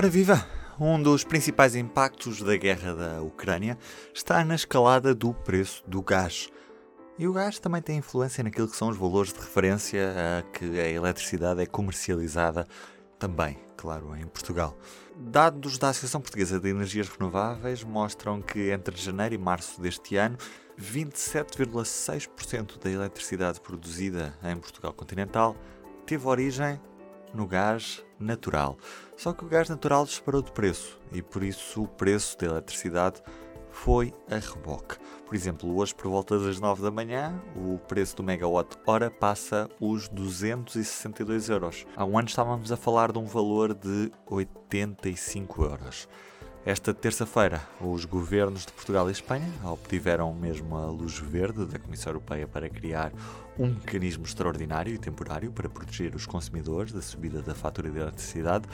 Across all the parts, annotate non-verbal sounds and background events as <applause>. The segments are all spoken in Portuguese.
Ora viva! Um dos principais impactos da guerra da Ucrânia está na escalada do preço do gás. E o gás também tem influência naquilo que são os valores de referência a que a eletricidade é comercializada também, claro, em Portugal. Dados da Associação Portuguesa de Energias Renováveis mostram que entre janeiro e março deste ano, 27,6% da eletricidade produzida em Portugal continental teve origem no gás natural. Só que o gás natural disparou de preço e por isso o preço da eletricidade foi a reboque. Por exemplo, hoje por volta das 9 da manhã, o preço do megawatt-hora passa os 262 euros. Há um ano estávamos a falar de um valor de 85 euros. Esta terça-feira, os governos de Portugal e Espanha obtiveram mesmo a luz verde da Comissão Europeia para criar um mecanismo extraordinário e temporário para proteger os consumidores da subida da fatura de eletricidade,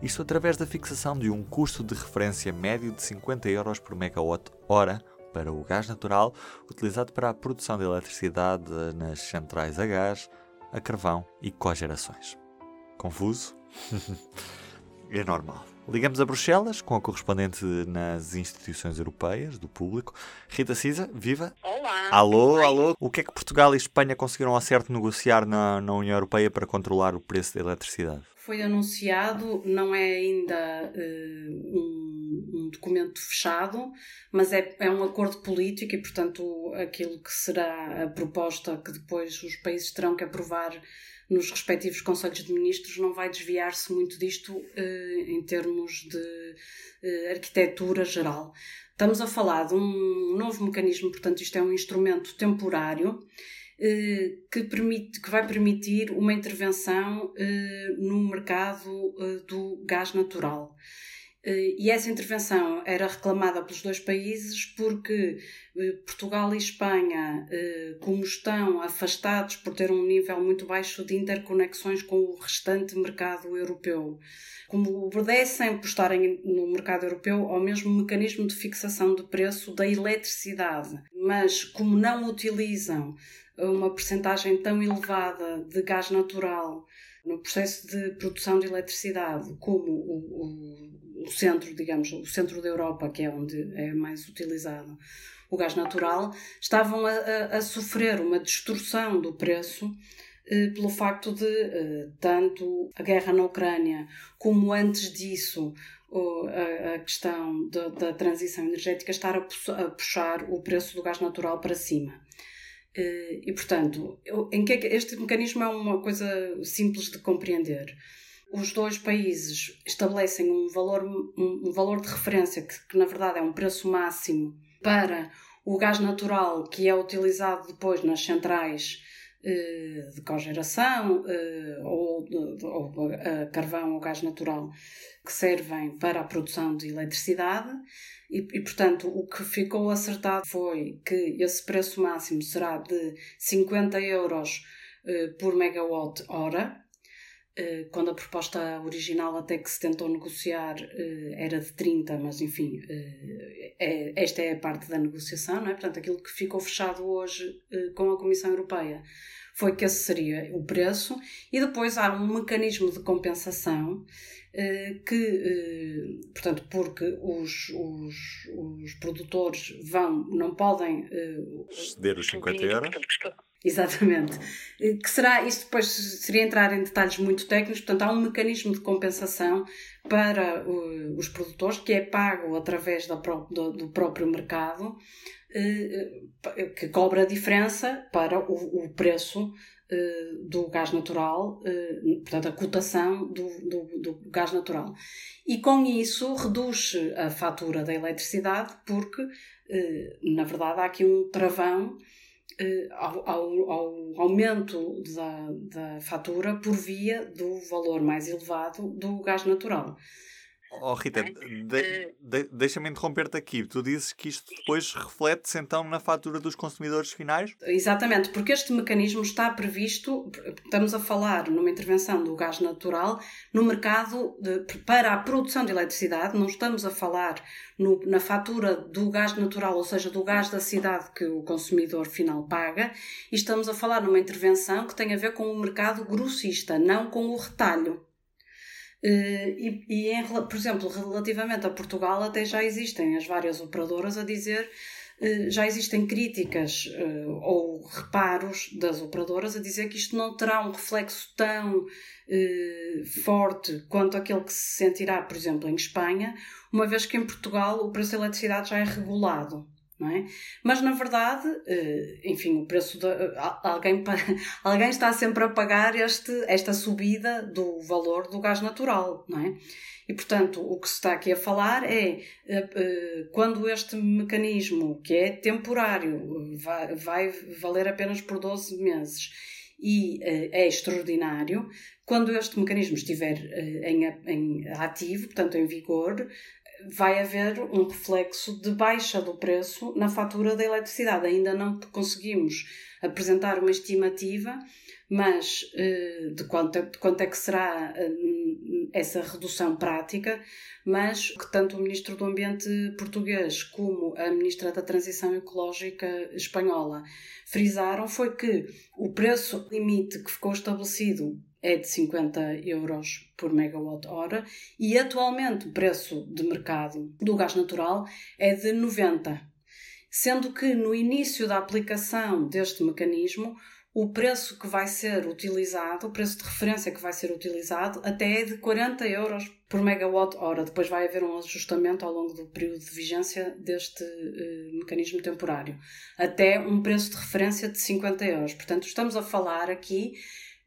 isto através da fixação de um custo de referência médio de 50 euros por megawatt-hora para o gás natural utilizado para a produção de eletricidade nas centrais a gás, a carvão e cogerações. Confuso? <laughs> é normal. Ligamos a Bruxelas, com a correspondente nas instituições europeias, do público. Rita Cisa, viva! Olá! Alô, alô! O que é que Portugal e Espanha conseguiram ao certo negociar na, na União Europeia para controlar o preço da eletricidade? Foi anunciado, não é ainda uh, um, um, documento fechado, mas é, é um acordo político e, portanto, aquilo que será a proposta que depois os países terão que aprovar nos respectivos Conselhos de Ministros não vai desviar-se muito disto eh, em termos de eh, arquitetura geral. Estamos a falar de um novo mecanismo, portanto, isto é um instrumento temporário eh, que, permite, que vai permitir uma intervenção no mercado do gás natural. Eh, e essa intervenção era reclamada pelos dois países porque eh, Portugal e Espanha, eh, como estão afastados por ter um nível muito baixo de interconexões com o restante mercado europeu, como obedecem por estarem no mercado europeu ao mesmo mecanismo de fixação de preço da eletricidade, mas como não utilizam uma percentagem tão elevada de gás natural no processo de produção de eletricidade, como o, o, o, centro, digamos, o centro da Europa, que é onde é mais utilizado o gás natural, estavam a, a, a sofrer uma distorção do preço eh, pelo facto de eh, tanto a guerra na Ucrânia como antes disso a, a questão da, transição energética estar a, puxar o preço do gás natural para cima. Eh, e, portanto, em é que este mecanismo é uma coisa simples de compreender. Os dois países estabelecem um valor, um, valor de referência que, que, na verdade, é um preço máximo para o gás natural que é utilizado depois nas centrais eh, de cogeração eh, ou, ou carvão ou gás natural que servem para a produção de eletricidade. E, e, portanto, o que ficou acertado foi que esse preço máximo será de 50 euros eh, por megawatt hora, quando a proposta original até que se tentou negociar eh, era de 30, mas enfim, eh, é, esta é a parte da negociação, não é? Portanto, aquilo que ficou fechado hoje eh, com a Comissão Europeia foi que esse seria o preço, e depois há um mecanismo de compensação eh, que, eh, portanto, porque os, os, os produtores vão, não podem eh, ceder os 50 euros. Exatamente. Que será, isto depois seria entrar em detalhes muito técnicos, portanto, há um mecanismo de compensação para os produtores que é pago através do, próprio mercado, que cobra a diferença para o, preço uh, do gás natural, portanto, a cotação do, do, do, gás natural. E com isso reduz a fatura da eletricidade, porque, na verdade, há aqui um travão ao, ao, ao, aumento da, da fatura por via do valor mais elevado do gás natural. Oh, Rita, de, de, deixa-me interromper-te aqui. Tu dizes que isto depois reflete-se então na fatura dos consumidores finais? Exatamente, porque este mecanismo está previsto, estamos a falar numa intervenção do gás natural no mercado de, para a produção de eletricidade, não estamos a falar no, na fatura do gás natural, ou seja, do gás da cidade que o consumidor final paga, e estamos a falar numa intervenção que tem a ver com o mercado grossista, não com o retalho. E, e em, por exemplo, relativamente a Portugal, até já existem as várias operadoras a dizer eh, já existem críticas eh, ou reparos das operadoras a dizer que isto não terá um reflexo tão eh, forte quanto aquele que se sentirá, por exemplo, em Espanha, uma vez que em Portugal o preço da eletricidade já é regulado. É? Mas na verdade, enfim, o preço de, alguém, <laughs> alguém está sempre a pagar este, esta subida do valor do gás natural, não é? E, portanto, o que se está aqui a falar é eh, eh, quando este mecanismo, que é temporário, vai, vai valer apenas por 12 meses e eh, é extraordinário, quando este mecanismo estiver em, em ativo, portanto em vigor, vai haver um reflexo de baixa do preço na fatura da eletricidade. Ainda não conseguimos apresentar uma estimativa mas uh, de, quanto, de quanto é que será uh, essa redução prática, mas que tanto o Ministro do Ambiente português como a Ministra da Transição Ecológica espanhola frisaram foi que o preço limite que ficou estabelecido é de 50 euros por megawatt-hora e atualmente o preço de mercado do gás natural é de 90, sendo que no início da aplicação deste mecanismo o preço que vai ser utilizado, o preço de referência que vai ser utilizado, até é de 40 euros por megawatt hora. Depois vai haver um ajustamento ao longo do período de vigência deste uh, mecanismo temporário, até um preço de referência de 50 euros. Portanto, estamos a falar aqui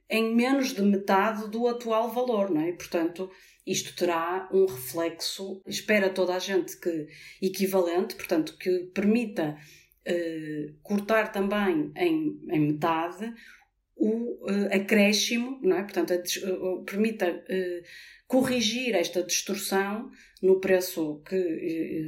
em menos de metade do atual valor, não é? Portanto, isto terá um reflexo, espera toda a gente que equivalente, portanto, que permita uh, cortar também em, em metade o uh, acréscimo, não é? portanto, uh, permita corrigir esta distorção no preço que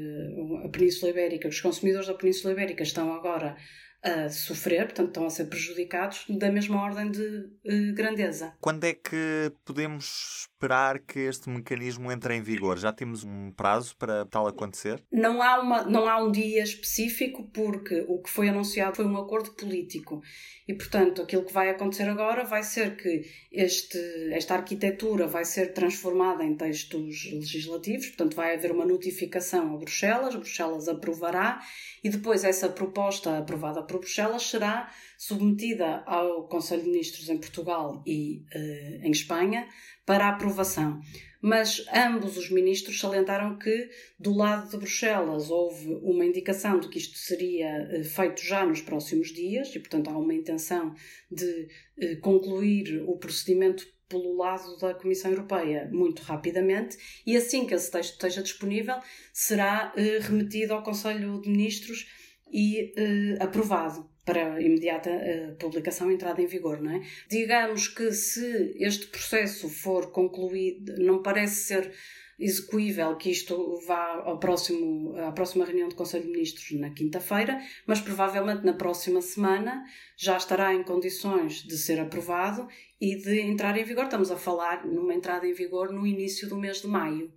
a Península Ibérica, os consumidores da Península Ibérica estão agora a sofrer, portanto estão a ser prejudicados da mesma ordem de uh, grandeza. Quando é que podemos esperar que este mecanismo entre em vigor? Já temos um prazo para tal acontecer? Não há, uma, não há um dia específico porque o que foi anunciado foi um acordo político e, portanto, aquilo que vai acontecer agora vai ser que este, esta arquitetura vai ser transformada em textos legislativos, portanto, vai haver uma notificação a Bruxelas, Bruxelas aprovará e depois essa proposta aprovada por Bruxelas será submetida ao Conselho de Ministros em Portugal e uh, em Espanha para aprovação. Mas ambos os ministros salientaram que, do lado de Bruxelas, houve uma indicação de que isto seria uh, feito já nos próximos dias, e, portanto, há uma intenção de uh, concluir o procedimento pelo lado da Comissão Europeia muito rapidamente e assim que esse texto esteja disponível será eh, remetido ao Conselho de Ministros e eh, aprovado para imediata uh, publicação entrada em vigor, não é? Digamos que se este processo for concluído, não parece ser execuível que isto vá ao próximo, à próxima reunião do Conselho de Ministros na quinta-feira, mas provavelmente na próxima semana já estará em condições de ser aprovado e de entrar em vigor. Estamos a falar numa entrada em vigor no início do mês de maio.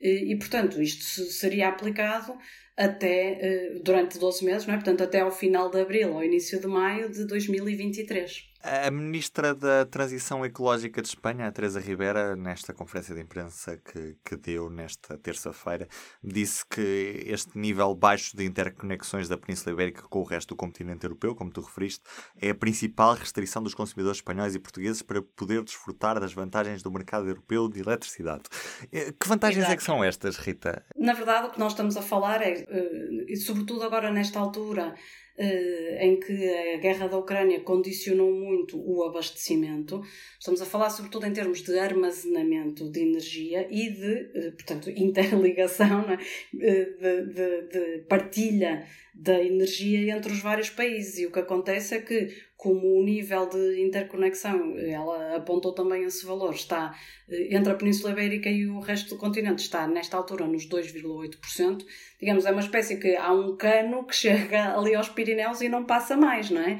E portanto, isto seria aplicado até uh, durante 12 meses, não é? Portanto, até ao final de abril ou início de maio de 2023. A Ministra da Transição Ecológica de Espanha, a Teresa Ribeira, nesta conferência de imprensa que, que deu nesta terça-feira, disse que este nível baixo de interconexões da Península Ibérica com o resto do continente europeu, como tu referiste, é a principal restrição dos consumidores espanhóis e portugueses para poder desfrutar das vantagens do mercado europeu de eletricidade. Eh, que vantagens Exato. é que são estas, Rita? Na verdade, o que nós estamos a falar é, eh, sobretudo agora nesta altura, em que a guerra da Ucrânia condicionou muito o abastecimento. Estamos a falar sobretudo em termos de armazenamento de energia e de, eh, portanto, <laughs> interligação, é? Eh, de, de, de partilha da energia entre os vários países. E o que acontece é que, como o nível de interconexão, ela apontou também esse valor, está eh, entre a Península Ibérica e o resto do continente, está nesta altura nos 2,8%. Digamos, é uma espécie que há um cano que chega <laughs> ali aos Pirineus e não passa mais, não é?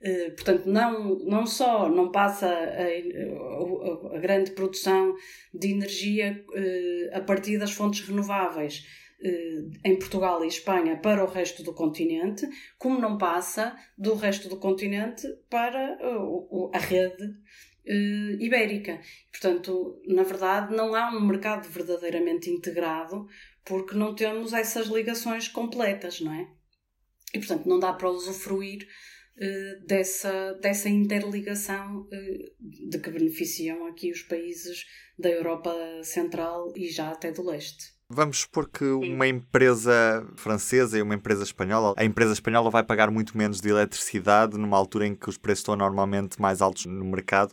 Uh, portanto, não, não só não passa a, a, a grande produção de energia uh, a partir das fontes renováveis, eh, em Portugal e Espanha para o resto do continente, como não passa do resto do continente para a rede uh, ibérica. Portanto, na verdade, não há um mercado verdadeiramente integrado porque não temos essas ligações completas, não é? E, portanto, não dá para usufruir dessa, dessa interligação de que beneficiam aqui os países da Europa Central e já até do Leste. Vamos supor que uma empresa francesa e uma empresa espanhola, a empresa espanhola vai pagar muito menos de eletricidade numa altura em que os preços estão normalmente mais altos no mercado,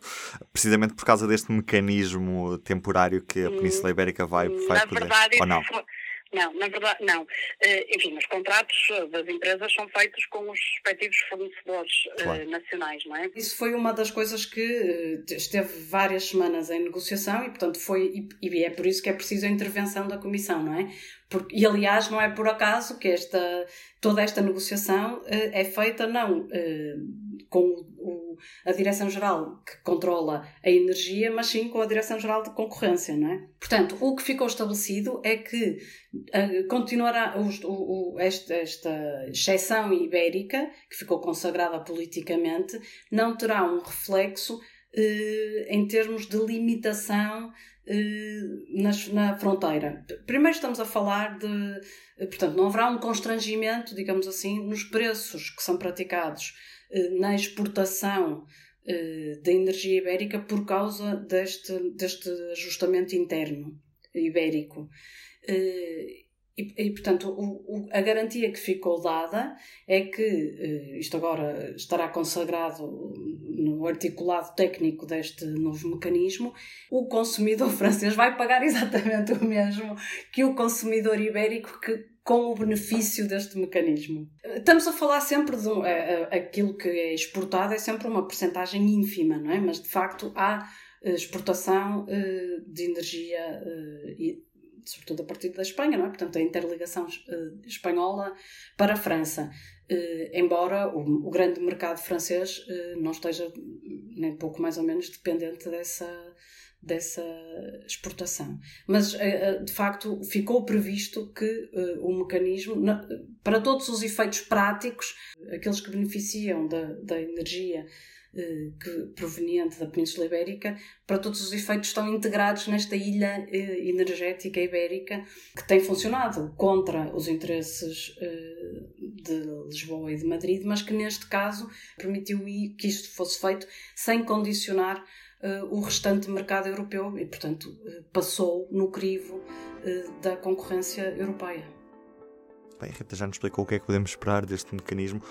precisamente por causa deste mecanismo temporário que a Península Ibérica vai, vai Na poder. Verdade, ou não? Não, na verdade, não. Uh, enfim, os contratos das empresas são feitos com os respectivos fornecedores uh, claro. nacionais, não é? Isso foi uma das coisas que esteve várias semanas em negociação e, portanto, foi. E, e, é por isso que é preciso a intervenção da Comissão, não é? Porque, e, aliás, não é por acaso que esta, toda esta negociação é feita, não com o, a Direção-Geral que controla a energia, mas sim com a Direção-Geral de Concorrência, não é? Portanto, o que ficou estabelecido é que uh, continuará o, o, esta, esta exceção ibérica, que ficou consagrada politicamente, não terá um reflexo uh, em termos de limitação na, na fronteira. Primeiro estamos a falar de. Portanto, não haverá um constrangimento, digamos assim, nos preços que são praticados na exportação da energia ibérica por causa deste, deste ajustamento interno ibérico. E, e, portanto, o, o, a garantia que ficou dada é que, isto agora estará consagrado no articulado técnico deste novo mecanismo, o consumidor <laughs> francês vai pagar exatamente o mesmo que o consumidor ibérico que com o benefício deste mecanismo. Estamos a falar sempre de um, aquilo que é exportado é sempre uma percentagem ínfima, não é? Mas de facto há eh, exportação eh, de energia, eh, sobretudo a partir da Espanha, não é? Portanto, a interligação espanhola para a França. Embora o, grande mercado francês não esteja nem pouco mais ou menos dependente dessa dessa exportação. Mas, eh, eh, de facto, ficou previsto que o mecanismo, para todos os efeitos práticos, aqueles que beneficiam da, da energia que, proveniente da Península Ibérica, para todos os efeitos estão integrados nesta ilha uh, energética ibérica que tem funcionado contra os interesses de Lisboa e de Madrid, mas que neste caso permitiu que isto fosse feito sem condicionar o restante mercado europeu e, portanto, passou no crivo da concorrência europeia. Bem, Rita já nos explicou o que é que podemos esperar deste mecanismo.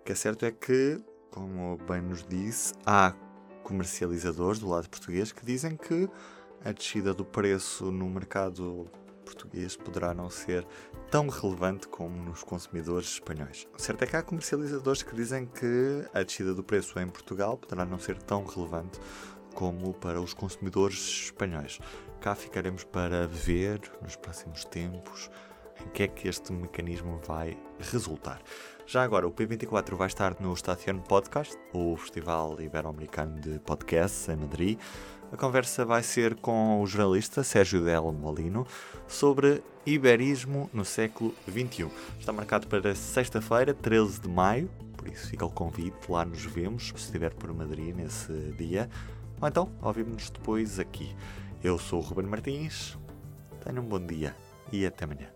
O que é certo é que, como bem nos disse, há comercializadores do lado português que dizem que a descida do preço no mercado português poderá não ser tão relevante como nos consumidores espanhóis. Certo é que há comercializadores que dizem que a descida do preço em Portugal poderá não ser tão relevante como para os consumidores espanhóis. Cá ficaremos para ver nos próximos tempos em que é que este mecanismo vai resultar. Já agora, o P24 vai estar no Estaciano Podcast, o Festival Ibero-Americano de Podcasts em Madrid. A conversa vai ser com o jornalista Sérgio Del Molino sobre iberismo no século XXI. Está marcado para sexta-feira, 13 de maio, por isso fica o convite, lá nos vemos, se estiver por Madrid nesse dia. Ou então, ouvimos-nos depois aqui. Eu sou o Ruben Martins, tenham um bom dia e até amanhã.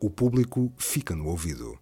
O público fica no ouvido.